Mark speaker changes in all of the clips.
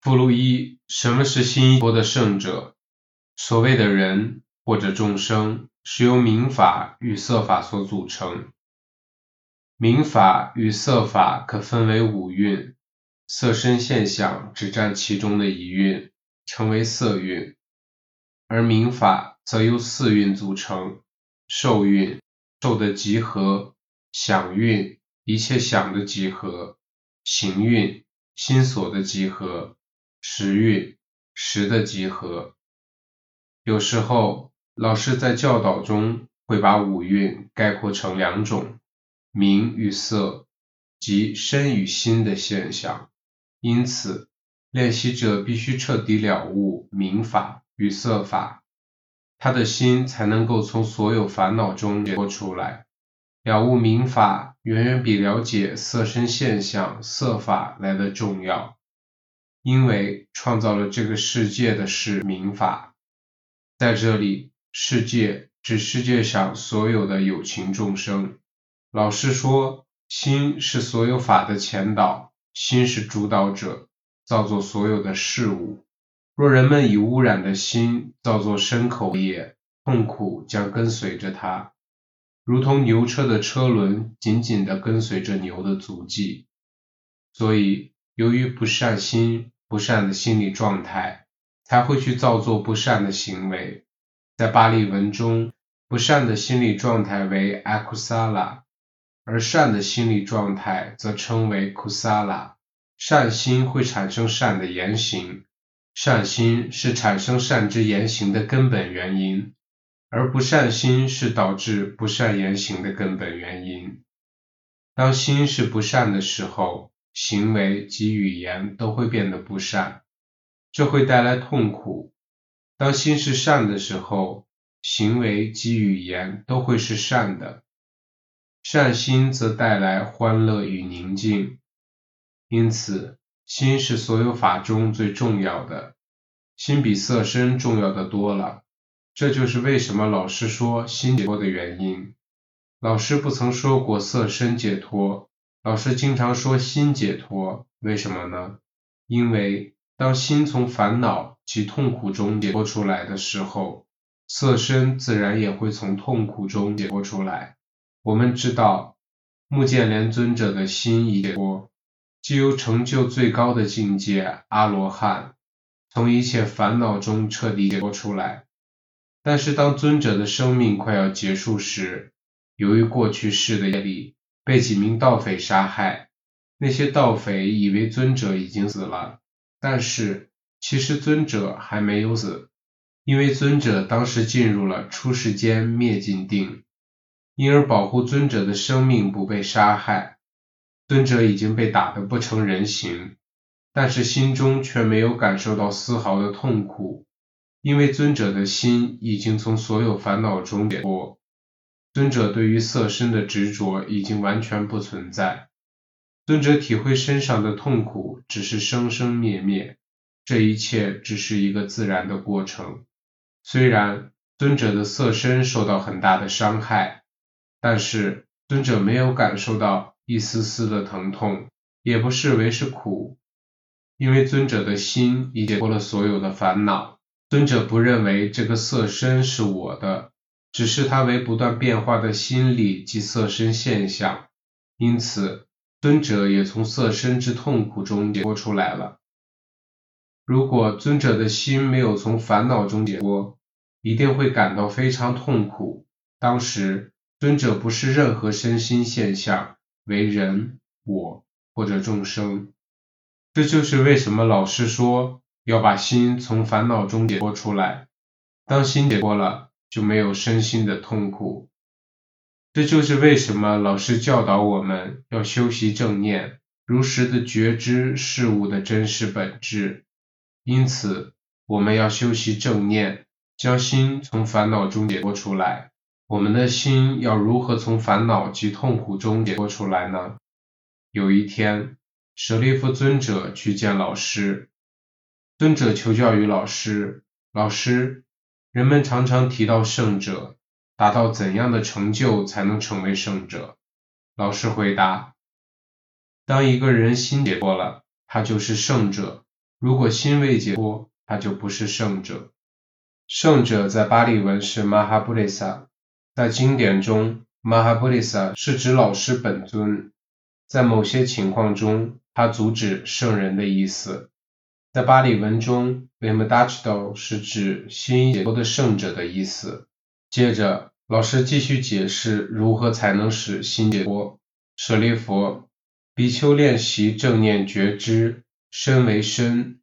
Speaker 1: 附录一：什么是新一波的圣者？所谓的人或者众生，是由明法与色法所组成。明法与色法可分为五蕴，色身现象只占其中的一蕴，称为色蕴；而明法则由四蕴组成：受蕴、受的集合；想蕴、一切想的集合；行蕴、心所的集合。时运时的集合，有时候老师在教导中会把五蕴概括成两种：名与色，即身与心的现象。因此，练习者必须彻底了悟名法与色法，他的心才能够从所有烦恼中解脱出来。了悟明法远远比了解色身现象色法来的重要。因为创造了这个世界的是民法，在这里，世界指世界上所有的有情众生。老师说，心是所有法的前导，心是主导者，造作所有的事物。若人们以污染的心造作身口业，痛苦将跟随着他，如同牛车的车轮紧紧地跟随着牛的足迹。所以。由于不善心、不善的心理状态，才会去造作不善的行为。在巴利文中，不善的心理状态为 akusala，而善的心理状态则称为 kusala。善心会产生善的言行，善心是产生善之言行的根本原因，而不善心是导致不善言行的根本原因。当心是不善的时候，行为及语言都会变得不善，这会带来痛苦。当心是善的时候，行为及语言都会是善的。善心则带来欢乐与宁静。因此，心是所有法中最重要的，心比色身重要的多了。这就是为什么老师说心解脱的原因。老师不曾说过色身解脱。老师经常说心解脱，为什么呢？因为当心从烦恼及痛苦中解脱出来的时候，色身自然也会从痛苦中解脱出来。我们知道，目犍连尊者的心已解脱，即由成就最高的境界阿罗汉，从一切烦恼中彻底解脱出来。但是当尊者的生命快要结束时，由于过去世的业力。被几名盗匪杀害，那些盗匪以为尊者已经死了，但是其实尊者还没有死，因为尊者当时进入了出世间灭尽定，因而保护尊者的生命不被杀害。尊者已经被打得不成人形，但是心中却没有感受到丝毫的痛苦，因为尊者的心已经从所有烦恼中解脱。尊者对于色身的执着已经完全不存在，尊者体会身上的痛苦只是生生灭灭，这一切只是一个自然的过程。虽然尊者的色身受到很大的伤害，但是尊者没有感受到一丝丝的疼痛，也不视为是苦，因为尊者的心已解脱了所有的烦恼。尊者不认为这个色身是我的。只是它为不断变化的心理及色身现象，因此尊者也从色身之痛苦中解脱出来了。如果尊者的心没有从烦恼中解脱，一定会感到非常痛苦。当时尊者不是任何身心现象，为人、我或者众生。这就是为什么老师说要把心从烦恼中解脱出来。当心解脱了。就没有身心的痛苦，这就是为什么老师教导我们要修习正念，如实的觉知事物的真实本质。因此，我们要修习正念，将心从烦恼中解脱出来。我们的心要如何从烦恼及痛苦中解脱出来呢？有一天，舍利弗尊者去见老师，尊者求教于老师，老师。人们常常提到圣者，达到怎样的成就才能成为圣者？老师回答：当一个人心解脱了，他就是圣者。如果心未解脱，他就不是圣者。圣者在巴利文是 Mahabodhisa，在经典中，Mahabodhisa 是指老师本尊。在某些情况中，它阻止圣人的意思。在巴利文中 v i m d a c h d o 是指心解脱的圣者的意思。接着，老师继续解释如何才能使心解脱。舍利弗，比丘练习正念觉知，身为身。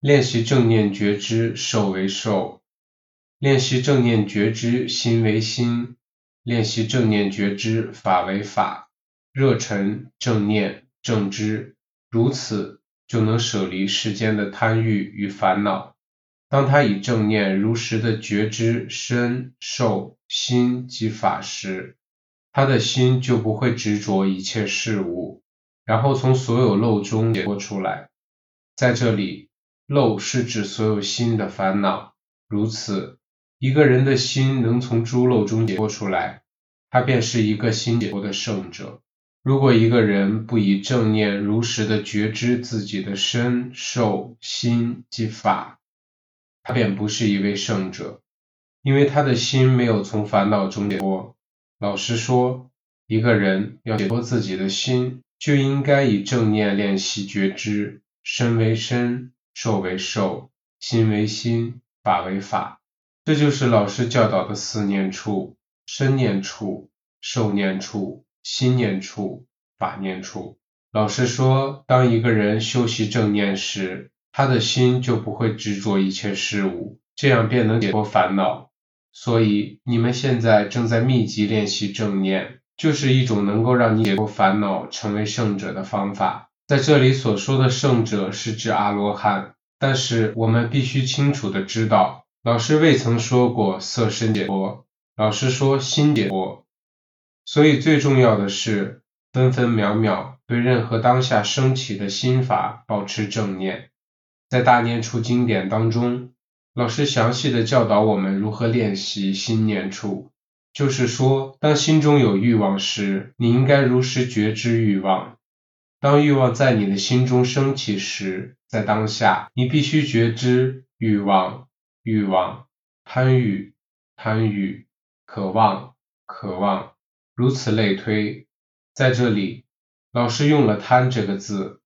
Speaker 1: 练习正念觉知，受为受；练习正念觉知，心为心；练习正念觉知，法为法。热忱正念正知，如此就能舍离世间的贪欲与烦恼。当他以正念如实的觉知身受心及法时，他的心就不会执着一切事物，然后从所有漏中解脱出来。在这里。漏是指所有心的烦恼，如此，一个人的心能从诸漏中解脱出来，他便是一个心解脱的圣者。如果一个人不以正念如实的觉知自己的身受心及法，他便不是一位圣者，因为他的心没有从烦恼中解脱。老实说，一个人要解脱自己的心，就应该以正念练习觉知身为身。受为受，心为心，法为法，这就是老师教导的四念处：身念处、受念处、心念处、法念处。老师说，当一个人修习正念时，他的心就不会执着一切事物，这样便能解脱烦恼。所以，你们现在正在密集练习正念，就是一种能够让你解脱烦恼、成为圣者的方法。在这里所说的圣者是指阿罗汉，但是我们必须清楚的知道，老师未曾说过色身解脱，老师说心解脱。所以最重要的是分分秒秒对任何当下升起的心法保持正念。在大念处经典当中，老师详细的教导我们如何练习心念处，就是说，当心中有欲望时，你应该如实觉知欲望。当欲望在你的心中升起时，在当下，你必须觉知欲望、欲望、贪欲、贪欲、渴望、渴望，如此类推。在这里，老师用了“贪”这个字，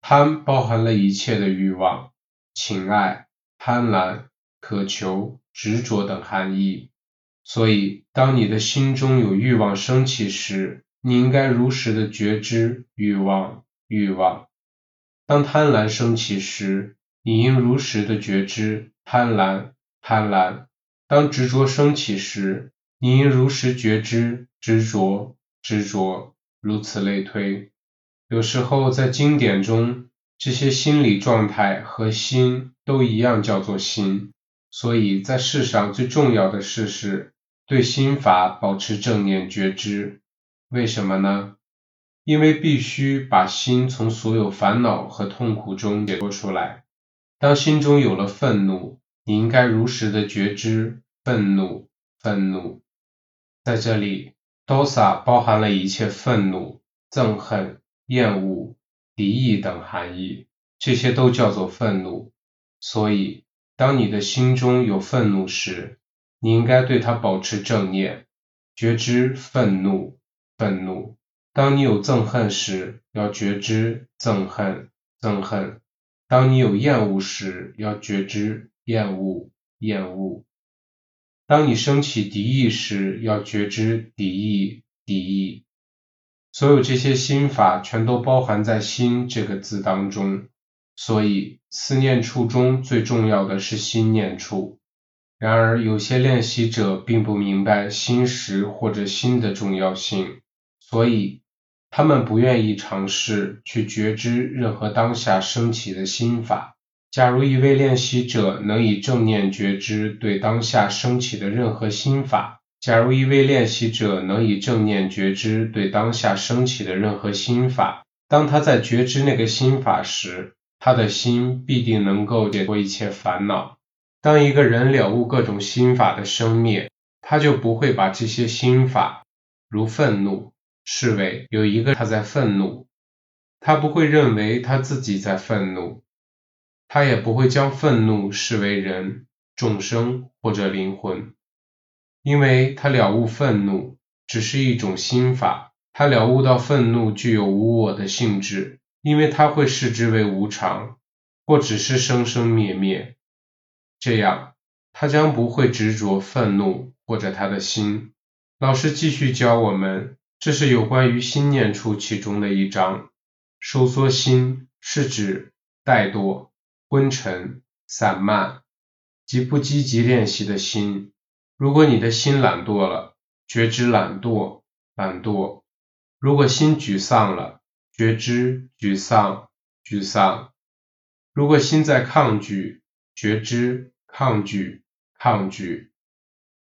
Speaker 1: 贪包含了一切的欲望、情爱、贪婪、渴求、执着等含义。所以，当你的心中有欲望升起时，你应该如实的觉知欲望，欲望。当贪婪升起时，你应如实的觉知贪婪，贪婪。当执着升起时，你应如实觉知执着，执着。如此类推。有时候在经典中，这些心理状态和心都一样叫做心。所以在世上最重要的事是对心法保持正念觉知。为什么呢？因为必须把心从所有烦恼和痛苦中解脱出来。当心中有了愤怒，你应该如实的觉知愤怒，愤怒。在这里，dosa 包含了一切愤怒、憎恨、厌恶、敌意等含义，这些都叫做愤怒。所以，当你的心中有愤怒时，你应该对它保持正念。觉知愤怒，愤怒。当你有憎恨时，要觉知憎恨，憎恨；当你有厌恶时，要觉知厌恶，厌恶；当你升起敌意时，要觉知敌意，敌意。所有这些心法全都包含在“心”这个字当中，所以思念处中最重要的是心念处。然而，有些练习者并不明白心识或者心的重要性，所以他们不愿意尝试去觉知任何当下升起的心法。假如一位练习者能以正念觉知对当下升起的任何心法，假如一位练习者能以正念觉知对当下升起的任何心法，当他在觉知那个心法时，他的心必定能够解脱一切烦恼。当一个人了悟各种心法的生灭，他就不会把这些心法，如愤怒，视为有一个他在愤怒，他不会认为他自己在愤怒，他也不会将愤怒视为人、众生或者灵魂，因为他了悟愤怒只是一种心法，他了悟到愤怒具有无我的性质，因为他会视之为无常，或只是生生灭灭。这样，他将不会执着愤怒或者他的心。老师继续教我们，这是有关于心念处其中的一章。收缩心是指怠惰、昏沉、散漫及不积极练习的心。如果你的心懒惰了，觉知懒惰、懒惰；如果心沮丧了，觉知沮丧、沮丧；如果心在抗拒，觉知抗拒、抗拒。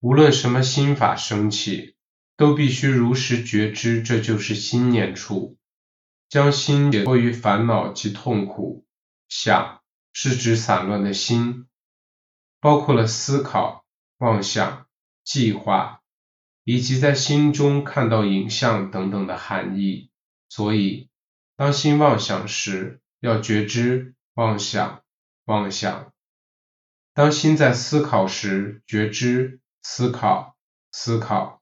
Speaker 1: 无论什么心法升起，都必须如实觉知，这就是心念处。将心解脱于烦恼及痛苦。想是指散乱的心，包括了思考、妄想、计划，以及在心中看到影像等等的含义。所以，当心妄想时，要觉知妄想、妄想；当心在思考时，觉知思考、思考；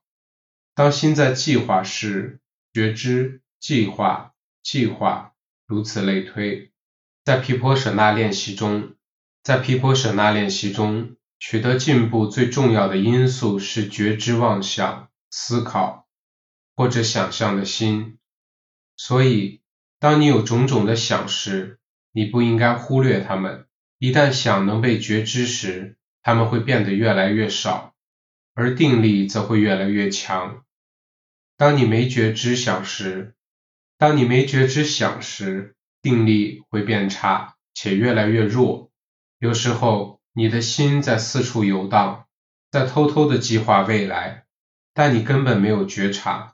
Speaker 1: 当心在计划时，觉知计划。计划，如此类推。在毗婆舍那练习中，在毗婆舍那练习中取得进步最重要的因素是觉知妄想、思考或者想象的心。所以，当你有种种的想时，你不应该忽略它们。一旦想能被觉知时，它们会变得越来越少，而定力则会越来越强。当你没觉知想时，当你没觉知想时，定力会变差且越来越弱。有时候你的心在四处游荡，在偷偷的计划未来，但你根本没有觉察。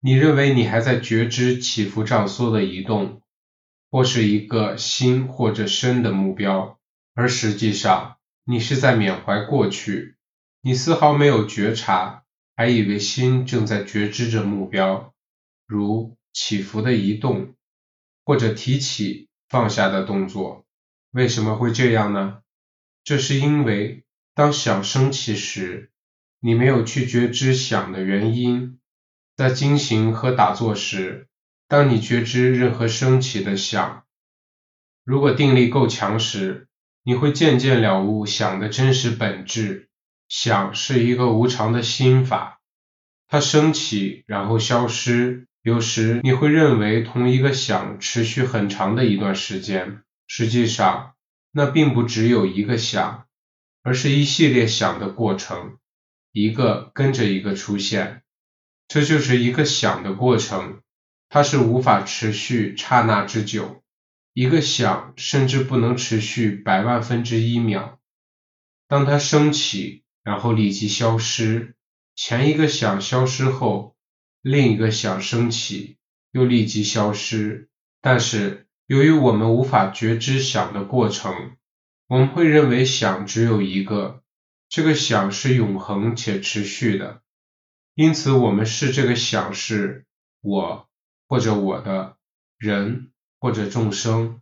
Speaker 1: 你认为你还在觉知起伏胀缩的移动，或是一个心或者身的目标，而实际上你是在缅怀过去。你丝毫没有觉察，还以为心正在觉知着目标，如。起伏的移动，或者提起、放下的动作，为什么会这样呢？这是因为当想升起时，你没有去觉知想的原因。在经行和打坐时，当你觉知任何升起的想，如果定力够强时，你会渐渐了悟想的真实本质。想是一个无常的心法，它升起然后消失。有时你会认为同一个想持续很长的一段时间，实际上那并不只有一个想，而是一系列想的过程，一个跟着一个出现，这就是一个想的过程，它是无法持续刹那之久，一个想甚至不能持续百万分之一秒，当它升起，然后立即消失，前一个想消失后。另一个想升起，又立即消失。但是由于我们无法觉知想的过程，我们会认为想只有一个，这个想是永恒且持续的。因此，我们视这个想是我或者我的人或者众生，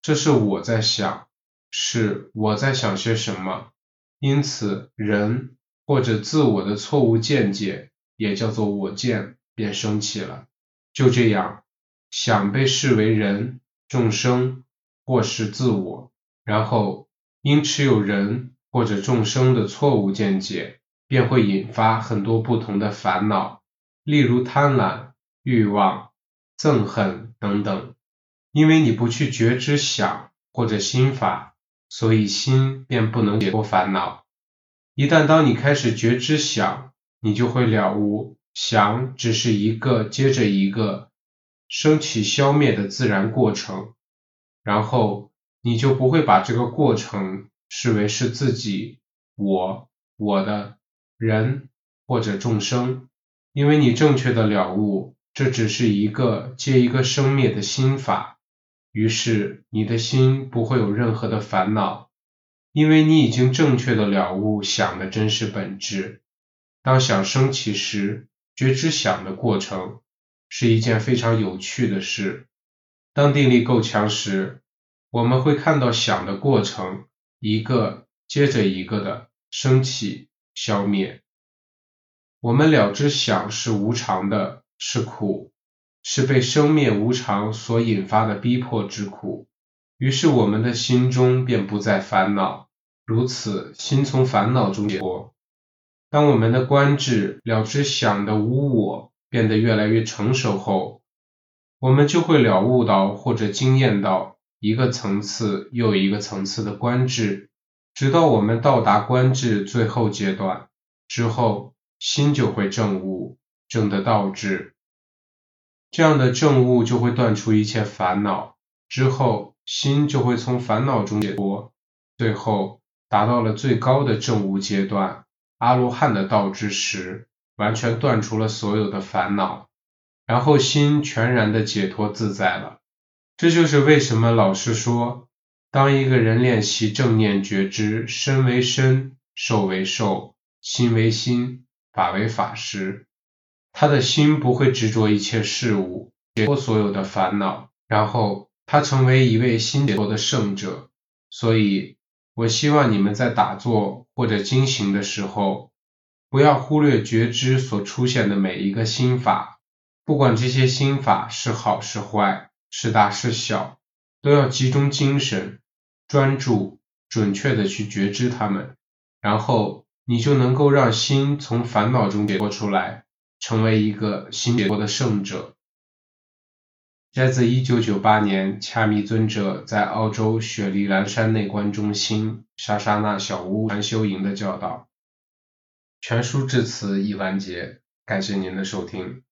Speaker 1: 这是我在想，是我在想些什么。因此，人或者自我的错误见解。也叫做我见，便升起了。就这样，想被视为人、众生或是自我，然后因持有人或者众生的错误见解，便会引发很多不同的烦恼，例如贪婪、欲望、憎恨等等。因为你不去觉知想或者心法，所以心便不能解脱烦恼。一旦当你开始觉知想，你就会了悟，想只是一个接着一个升起消灭的自然过程，然后你就不会把这个过程视为是自己、我、我的人或者众生，因为你正确的了悟，这只是一个接一个生灭的心法，于是你的心不会有任何的烦恼，因为你已经正确的了悟想的真实本质。当想升起时，觉知想的过程是一件非常有趣的事。当定力够强时，我们会看到想的过程，一个接着一个的升起、消灭。我们了知想是无常的，是苦，是被生灭无常所引发的逼迫之苦。于是我们的心中便不再烦恼，如此心从烦恼中解脱。当我们的观智了知想的无我变得越来越成熟后，我们就会了悟到或者经验到。一个层次又一个层次的观智，直到我们到达观智最后阶段之后，心就会证悟，证得道智。这样的证悟就会断除一切烦恼，之后心就会从烦恼中解脱，最后达到了最高的证悟阶段，阿罗汉的道之时，完全断除了所有的烦恼，然后心全然的解脱自在了。这就是为什么老师说，当一个人练习正念觉知，身为身，受为受，心为心，法为法时，他的心不会执着一切事物，解脱所有的烦恼，然后他成为一位心解脱的圣者。所以，我希望你们在打坐或者经行的时候，不要忽略觉知所出现的每一个心法，不管这些心法是好是坏。是大是小，都要集中精神，专注，准确的去觉知它们，然后你就能够让心从烦恼中解脱出来，成为一个心解脱的圣者。摘自一九九八年恰米尊者在澳洲雪梨蓝山内观中心莎莎那小屋禅修营的教导。全书至此已完结，感谢您的收听。